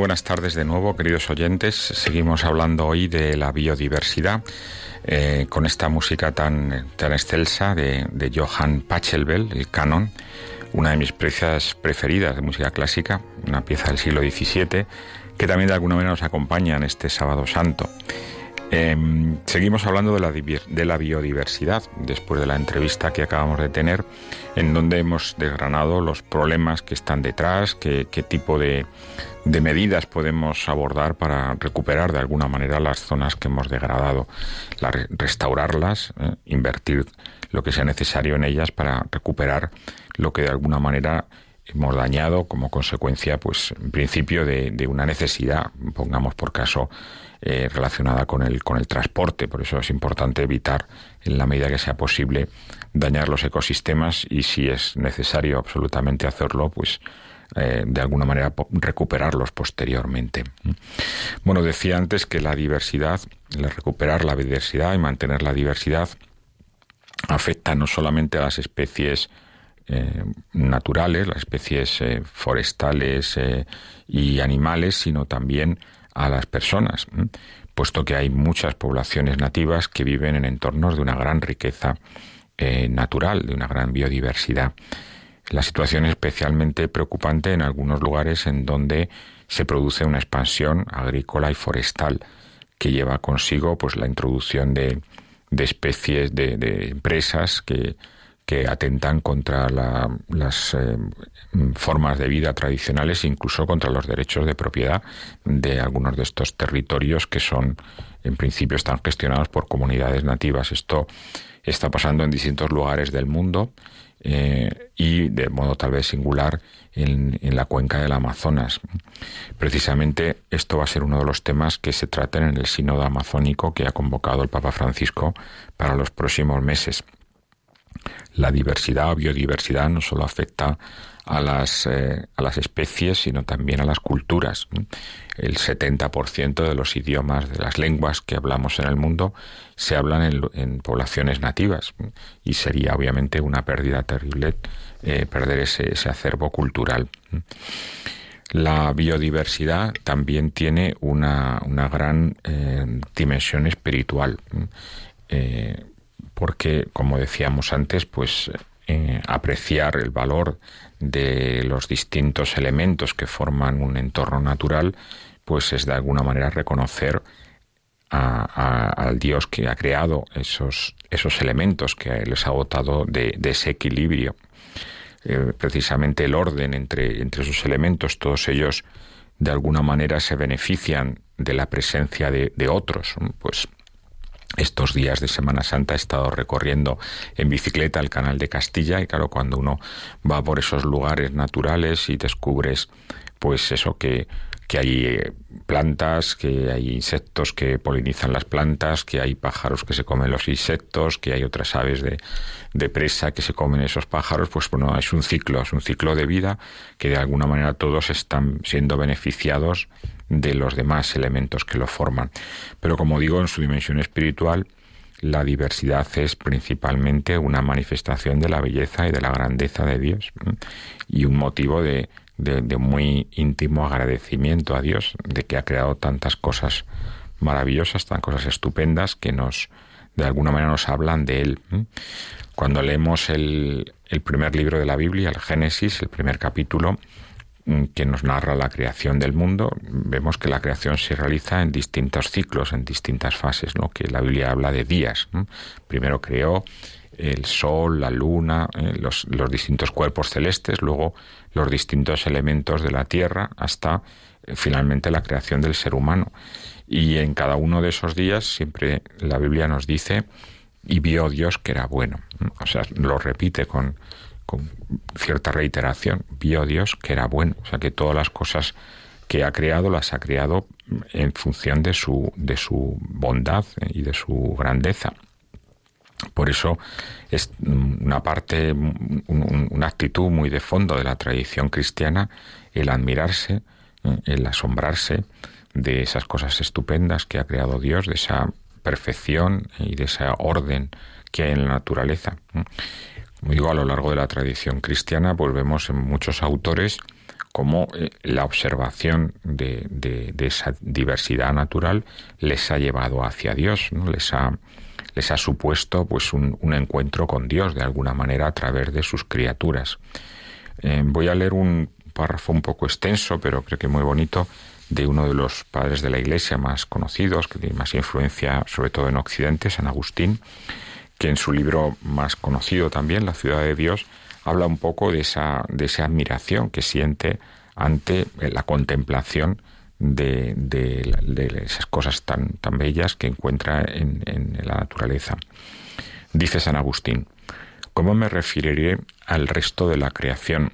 Buenas tardes de nuevo, queridos oyentes. Seguimos hablando hoy de la biodiversidad eh, con esta música tan, tan excelsa de, de Johann Pachelbel, el canon, una de mis piezas preferidas de música clásica, una pieza del siglo XVII, que también de alguna manera nos acompaña en este sábado santo. Em, seguimos hablando de la, de la, biodiversidad después de la entrevista que acabamos de tener, en donde hemos desgranado los problemas que están detrás, qué, tipo de, medidas podemos abordar para recuperar de alguna manera las zonas que hemos degradado, restaurarlas, eh, invertir lo que sea necesario en ellas para recuperar lo que de alguna manera hemos dañado como consecuencia, pues en principio de, de una necesidad, pongamos por caso, eh, relacionada con el, con el transporte. Por eso es importante evitar, en la medida que sea posible, dañar los ecosistemas y si es necesario absolutamente hacerlo, pues eh, de alguna manera recuperarlos posteriormente. Bueno, decía antes que la diversidad, recuperar la diversidad y mantener la diversidad afecta no solamente a las especies eh, naturales, las especies forestales y animales, sino también a las personas, puesto que hay muchas poblaciones nativas que viven en entornos de una gran riqueza eh, natural, de una gran biodiversidad. La situación es especialmente preocupante en algunos lugares en donde se produce una expansión agrícola y forestal que lleva consigo pues la introducción de, de especies de empresas que que atentan contra las eh, formas de vida tradicionales, incluso contra los derechos de propiedad de algunos de estos territorios que son, en principio, están gestionados por comunidades nativas. Esto está pasando en distintos lugares del mundo eh, y de modo tal vez singular en, en, la cuenca del Amazonas. Precisamente esto va a ser uno de los temas que se traten en el sínodo amazónico que ha convocado el Papa Francisco para los próximos meses la diversidad o biodiversidad no solo afecta a las, eh, a las especies, sino también a las culturas. El 70% de los idiomas, de las lenguas que hablamos en el mundo, se hablan en, poblaciones nativas y sería obviamente una pérdida terrible eh, perder ese, acervo cultural. La biodiversidad también tiene una, una gran eh, dimensión espiritual porque, como decíamos antes, pues eh, apreciar el valor de los distintos elementos que forman un entorno natural, pues es de alguna manera reconocer al Dios que ha creado esos, esos elementos, que les ha dotado de, ese equilibrio. Eh, precisamente el orden entre, entre esos elementos, todos ellos de alguna manera se benefician de la presencia de, de otros. Pues estos días de Semana Santa he estado recorriendo en bicicleta el canal de Castilla y claro, cuando uno va por esos lugares naturales y descubres pues eso que, que hay eh, plantas, que hay insectos que polinizan las plantas, que hay pájaros que se comen los insectos, que hay otras aves de, de presa que se comen esos pájaros, pues bueno, es un ciclo, es un ciclo de vida que de alguna manera todos están siendo beneficiados de los demás elementos que lo forman. Pero como digo, en su dimensión espiritual, la diversidad es principalmente una manifestación de la belleza y de la grandeza de Dios y un motivo de, de, muy íntimo agradecimiento a Dios de que ha creado tantas cosas maravillosas, tantas cosas estupendas que nos de alguna manera nos hablan de Él. Cuando leemos el, el primer libro de la Biblia, el Génesis, el primer capítulo, Mm, que nos narra la creación del mundo, vemos que la creación se realiza en distintos ciclos, en distintas fases, ¿no? que la Biblia habla de días. Primero creó el sol, la luna, eh, los, los, distintos cuerpos celestes, luego los distintos elementos de la tierra, hasta eh, finalmente la creación del ser humano. Y en cada uno de esos días siempre la Biblia nos dice, y vio Dios que era bueno. O sea, lo repite con, con cierta reiteración, vio Dios que era bueno, o sea que todas las cosas que ha creado las ha creado en función de su, de su bondad y de su grandeza. Por eso es una parte, una actitud muy de fondo de la tradición cristiana el admirarse, el asombrarse de esas cosas estupendas que ha creado Dios, de esa perfección y de esa orden que hay en la naturaleza. Como digo, a lo largo de la tradición cristiana, pues vemos en muchos autores cómo eh, la observación de, esa diversidad natural les ha llevado hacia Dios, ¿no? les, ha, les ha supuesto pues un, encuentro con Dios de alguna manera a través de sus criaturas. Eh, voy a leer un párrafo un poco extenso, pero creo que muy bonito, de uno de los padres de la Iglesia más conocidos, que tiene más influencia sobre todo en Occidente, San Agustín, que en su libro más conocido también, La ciudad de Dios, habla un poco de esa, de esa admiración que siente ante la contemplación de, esas cosas tan, tan bellas que encuentra en, en la naturaleza. Dice San Agustín, ¿cómo me referiré al resto de la creación,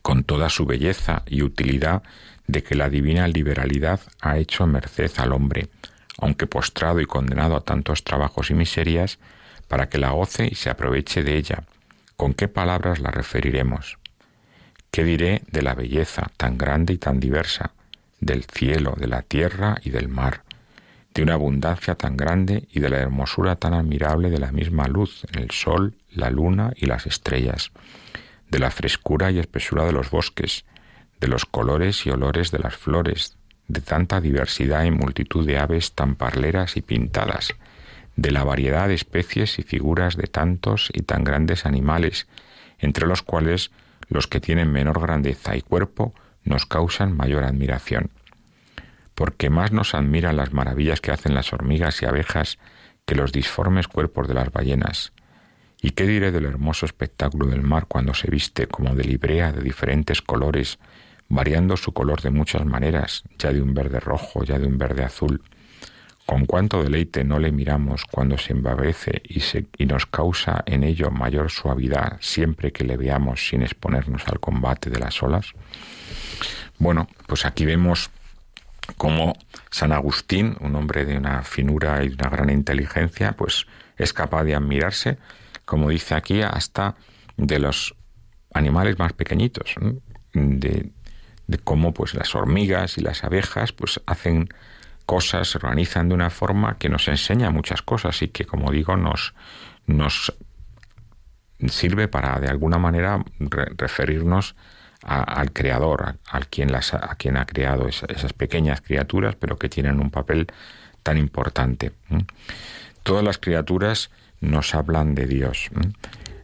con toda su belleza y utilidad de que la divina liberalidad ha hecho merced al hombre, aunque postrado y condenado a tantos trabajos y miserias, para que la goce y se aproveche de ella. ¿Con qué palabras la referiremos? ¿Qué diré de la belleza tan grande y tan diversa, del cielo, de la tierra y del mar, de una abundancia tan grande y de la hermosura tan admirable de la misma luz en el sol, la luna y las estrellas, de la frescura y espesura de los bosques, de los colores y olores de las flores, de tanta diversidad y multitud de aves tan parleras y pintadas, de la variedad de especies y figuras de tantos y tan grandes animales, entre los cuales los que tienen menor grandeza y cuerpo nos causan mayor admiración. Porque más nos admiran las maravillas que hacen las hormigas y abejas que los disformes cuerpos de las ballenas. ¿Y qué diré del hermoso espectáculo del mar cuando se viste como de librea de diferentes colores variando su color de muchas maneras, ya de un verde rojo, ya de un verde azul. Con cuánto deleite no le miramos cuando se embavece y, se, y nos causa en ello mayor suavidad siempre que le veamos sin exponernos al combate de las olas. Bueno, pues aquí vemos cómo San Agustín, un hombre de una finura y de una gran inteligencia, pues es capaz de admirarse, como dice aquí, hasta de los animales más pequeñitos, de, de cómo pues las hormigas y las abejas pues hacen cosas, se organizan de una forma que nos enseña muchas cosas y que como digo nos, nos sirve para de alguna manera referirnos al creador, al quien las, a quien ha creado esas pequeñas criaturas, pero que tienen un papel tan importante. Todas las criaturas nos hablan de Dios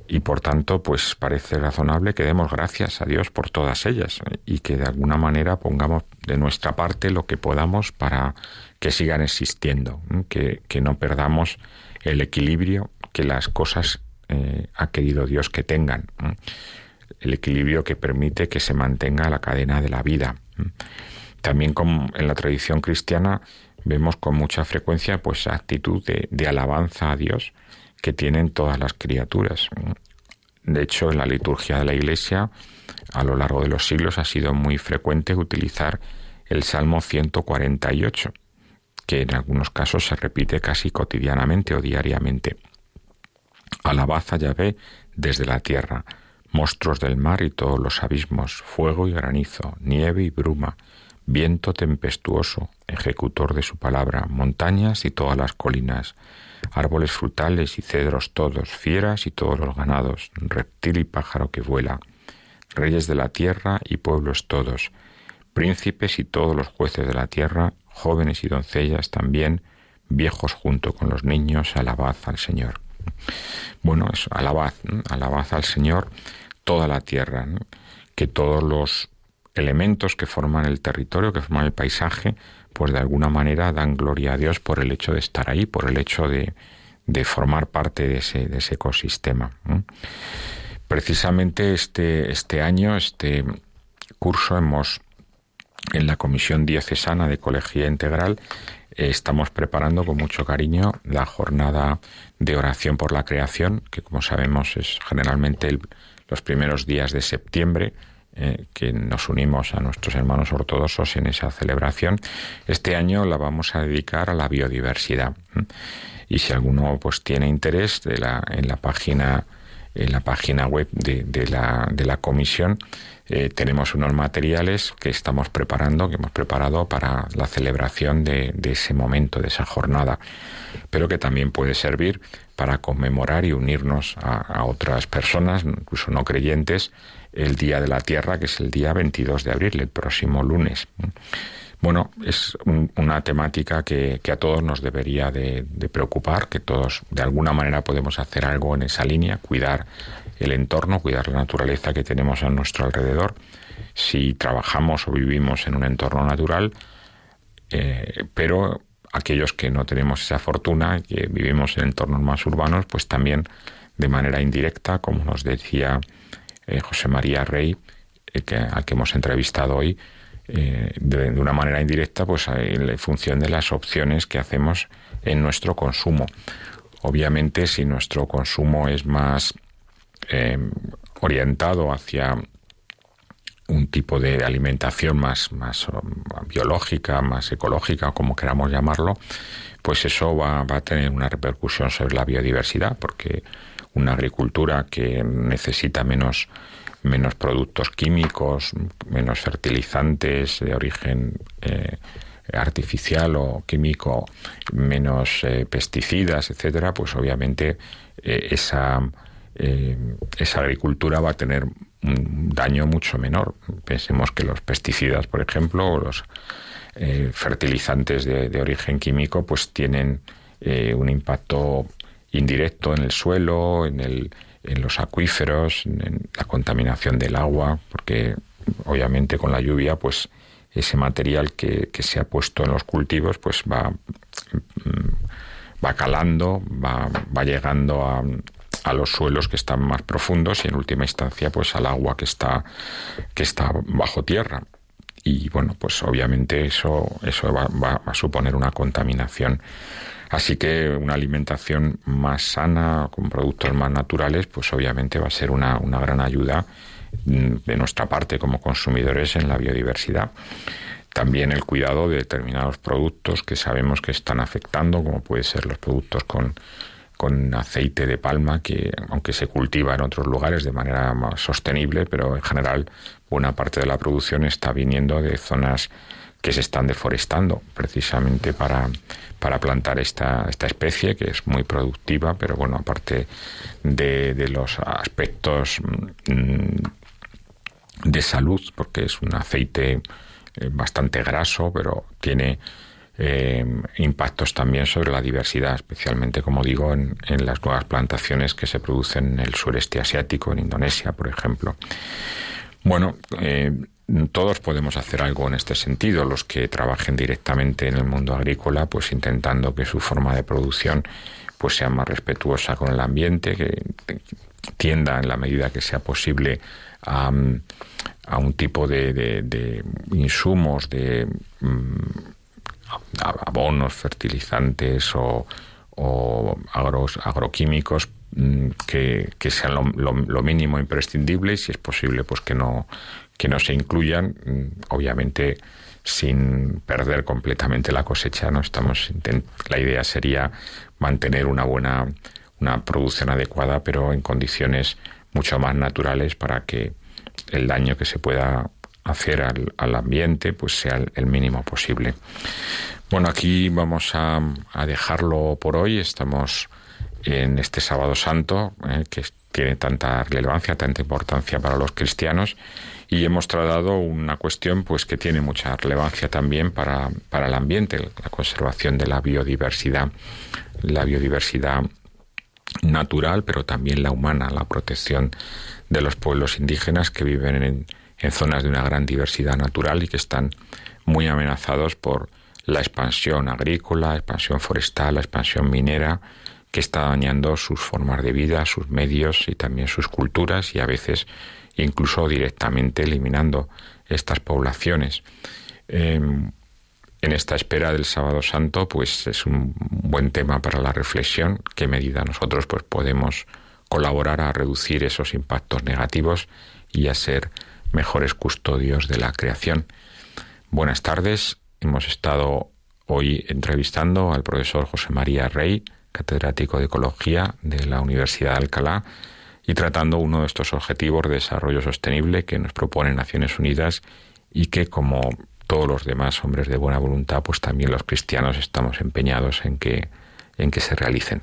y por tanto pues parece razonable que demos gracias a Dios por todas ellas y que de alguna manera pongamos de nuestra parte lo que podamos para que sigan existiendo, que, no perdamos el equilibrio que las cosas eh, ha querido Dios que tengan, el equilibrio que permite que se mantenga la cadena de la vida. También como en la tradición cristiana vemos con mucha frecuencia pues actitud de alabanza a Dios, que tienen todas las criaturas. De hecho, en la liturgia de la Iglesia, a lo largo de los siglos, ha sido muy frecuente utilizar el Salmo 148, que en algunos casos se repite casi cotidianamente o diariamente. Alabad a Yahvé desde la tierra, monstruos del mar y todos los abismos, fuego y granizo, nieve y bruma, viento tempestuoso, ejecutor de su palabra, montañas y todas las colinas, árboles frutales y cedros todos, fieras y todos los ganados, reptil y pájaro que vuela, reyes de la tierra y pueblos todos, príncipes y todos los jueces de la tierra, jóvenes y doncellas también, viejos junto con los niños, alabad al Señor. Bueno, eso, alabad, alabad al Señor toda la tierra, que todos los elementos que forman el territorio, que forman el paisaje, pues de alguna manera dan gloria a Dios por el hecho de estar ahí, por el hecho de, formar parte de ese, de ese ecosistema. Precisamente este, este año, este curso, hemos en la Comisión Diocesana de Colegía Integral eh, estamos preparando con mucho cariño la jornada de oración por la creación, que como sabemos es generalmente los primeros días de septiembre, eh, que nos unimos a nuestros hermanos ortodoxos en esa celebración, este año la vamos a dedicar a la biodiversidad. Y si alguno pues tiene interés en la página en la página web de, de, la, de la comisión eh, tenemos unos materiales que estamos preparando, que hemos preparado para la celebración de, de, ese momento, de esa jornada, pero que también puede servir para conmemorar y unirnos a, a otras personas, incluso no creyentes, el Día de la Tierra, que es el día 22 de abril, el próximo lunes. Bueno, es un, una temática que, que, a todos nos debería de, preocupar, que todos de alguna manera podemos hacer algo en esa línea, cuidar el entorno, cuidar la naturaleza que tenemos a nuestro alrededor. Si trabajamos o vivimos en un entorno natural, eh, pero aquellos que no tenemos esa fortuna, que vivimos en entornos más urbanos, pues también de manera indirecta, como nos decía eh, José María Rey, eh, que, al que hemos entrevistado hoy, eh, de, una manera indirecta, pues en función de las opciones que hacemos en nuestro consumo. Obviamente, si nuestro consumo es más orientado hacia un tipo de alimentación más, más biológica, más ecológica, como queramos llamarlo, pues eso va a tener una repercusión sobre la biodiversidad, porque una agricultura que necesita menos menos productos químicos, menos fertilizantes de origen eh, artificial o químico, menos eh, pesticidas, etcétera, pues obviamente eh, esa, esa agricultura va a tener un daño mucho menor. Pensemos que los pesticidas, por ejemplo, o los fertilizantes de, de, origen químico, pues tienen un impacto indirecto en el suelo, en el en los acuíferos, en la contaminación del agua, porque obviamente con la lluvia, pues ese material que, se ha puesto en los cultivos, pues va, mm, va calando, va, va llegando a, a los suelos que están más profundos y en última instancia pues al agua que está que está bajo tierra. Y bueno pues obviamente eso eso va, va a suponer una contaminación Así que una alimentación más sana, con productos más naturales, pues obviamente va a ser una, una gran ayuda mm, de nuestra parte como consumidores en la biodiversidad. También el cuidado de determinados productos que sabemos que están afectando, como pueden ser los productos con, con aceite de palma, que aunque se cultiva en otros lugares de manera más sostenible, pero en general buena parte de la producción está viniendo de zonas que se están deforestando precisamente para, para plantar esta, esta especie que es muy productiva, pero bueno, aparte de, los aspectos mmm, de salud, porque es un aceite eh, bastante graso, pero tiene eh, impactos también sobre la diversidad, especialmente, como digo, en, en, las nuevas plantaciones que se producen en el sureste asiático, en Indonesia, por ejemplo. Bueno, eh, todos podemos hacer algo en este sentido, los que trabajen directamente en el mundo agrícola, pues intentando que su forma de producción pues sea más respetuosa con el ambiente, que tienda en la medida que sea posible a, un tipo de, insumos, de um, abonos, fertilizantes o, agros, agroquímicos mm, que, sean lo, lo, lo, mínimo imprescindible y si es posible pues que no que no se incluyan, mm, obviamente sin perder completamente la cosecha, no estamos la idea sería mantener una buena una producción adecuada, pero en condiciones mucho más naturales para que el daño que se pueda hacer al, al ambiente pues sea el, mínimo posible. Bueno, aquí vamos a, a, dejarlo por hoy. Estamos en este sábado santo, eh, que tiene tanta relevancia, tanta importancia para los cristianos y hemos tratado una cuestión pues que tiene mucha relevancia también para, para el ambiente, la conservación de la biodiversidad, la biodiversidad natural, pero también la humana, la protección de los pueblos indígenas que viven en, en zonas de una gran diversidad natural y que están muy amenazados por la expansión agrícola, la expansión forestal, la expansión minera, que está dañando sus formas de vida, sus medios y también sus culturas y a veces incluso directamente eliminando estas poblaciones. Eh, en esta espera del sábado santo, pues es un buen tema para la reflexión, qué medida nosotros pues podemos colaborar a reducir esos impactos negativos y a ser mejores custodios de la creación. Buenas tardes, hemos estado hoy entrevistando al profesor José María Rey, catedrático de Ecología de la Universidad de Alcalá, y tratando uno de estos objetivos de desarrollo sostenible que nos proponen Naciones Unidas y que como todos los demás hombres de buena voluntad, pues también los cristianos estamos empeñados en que, en que se realicen.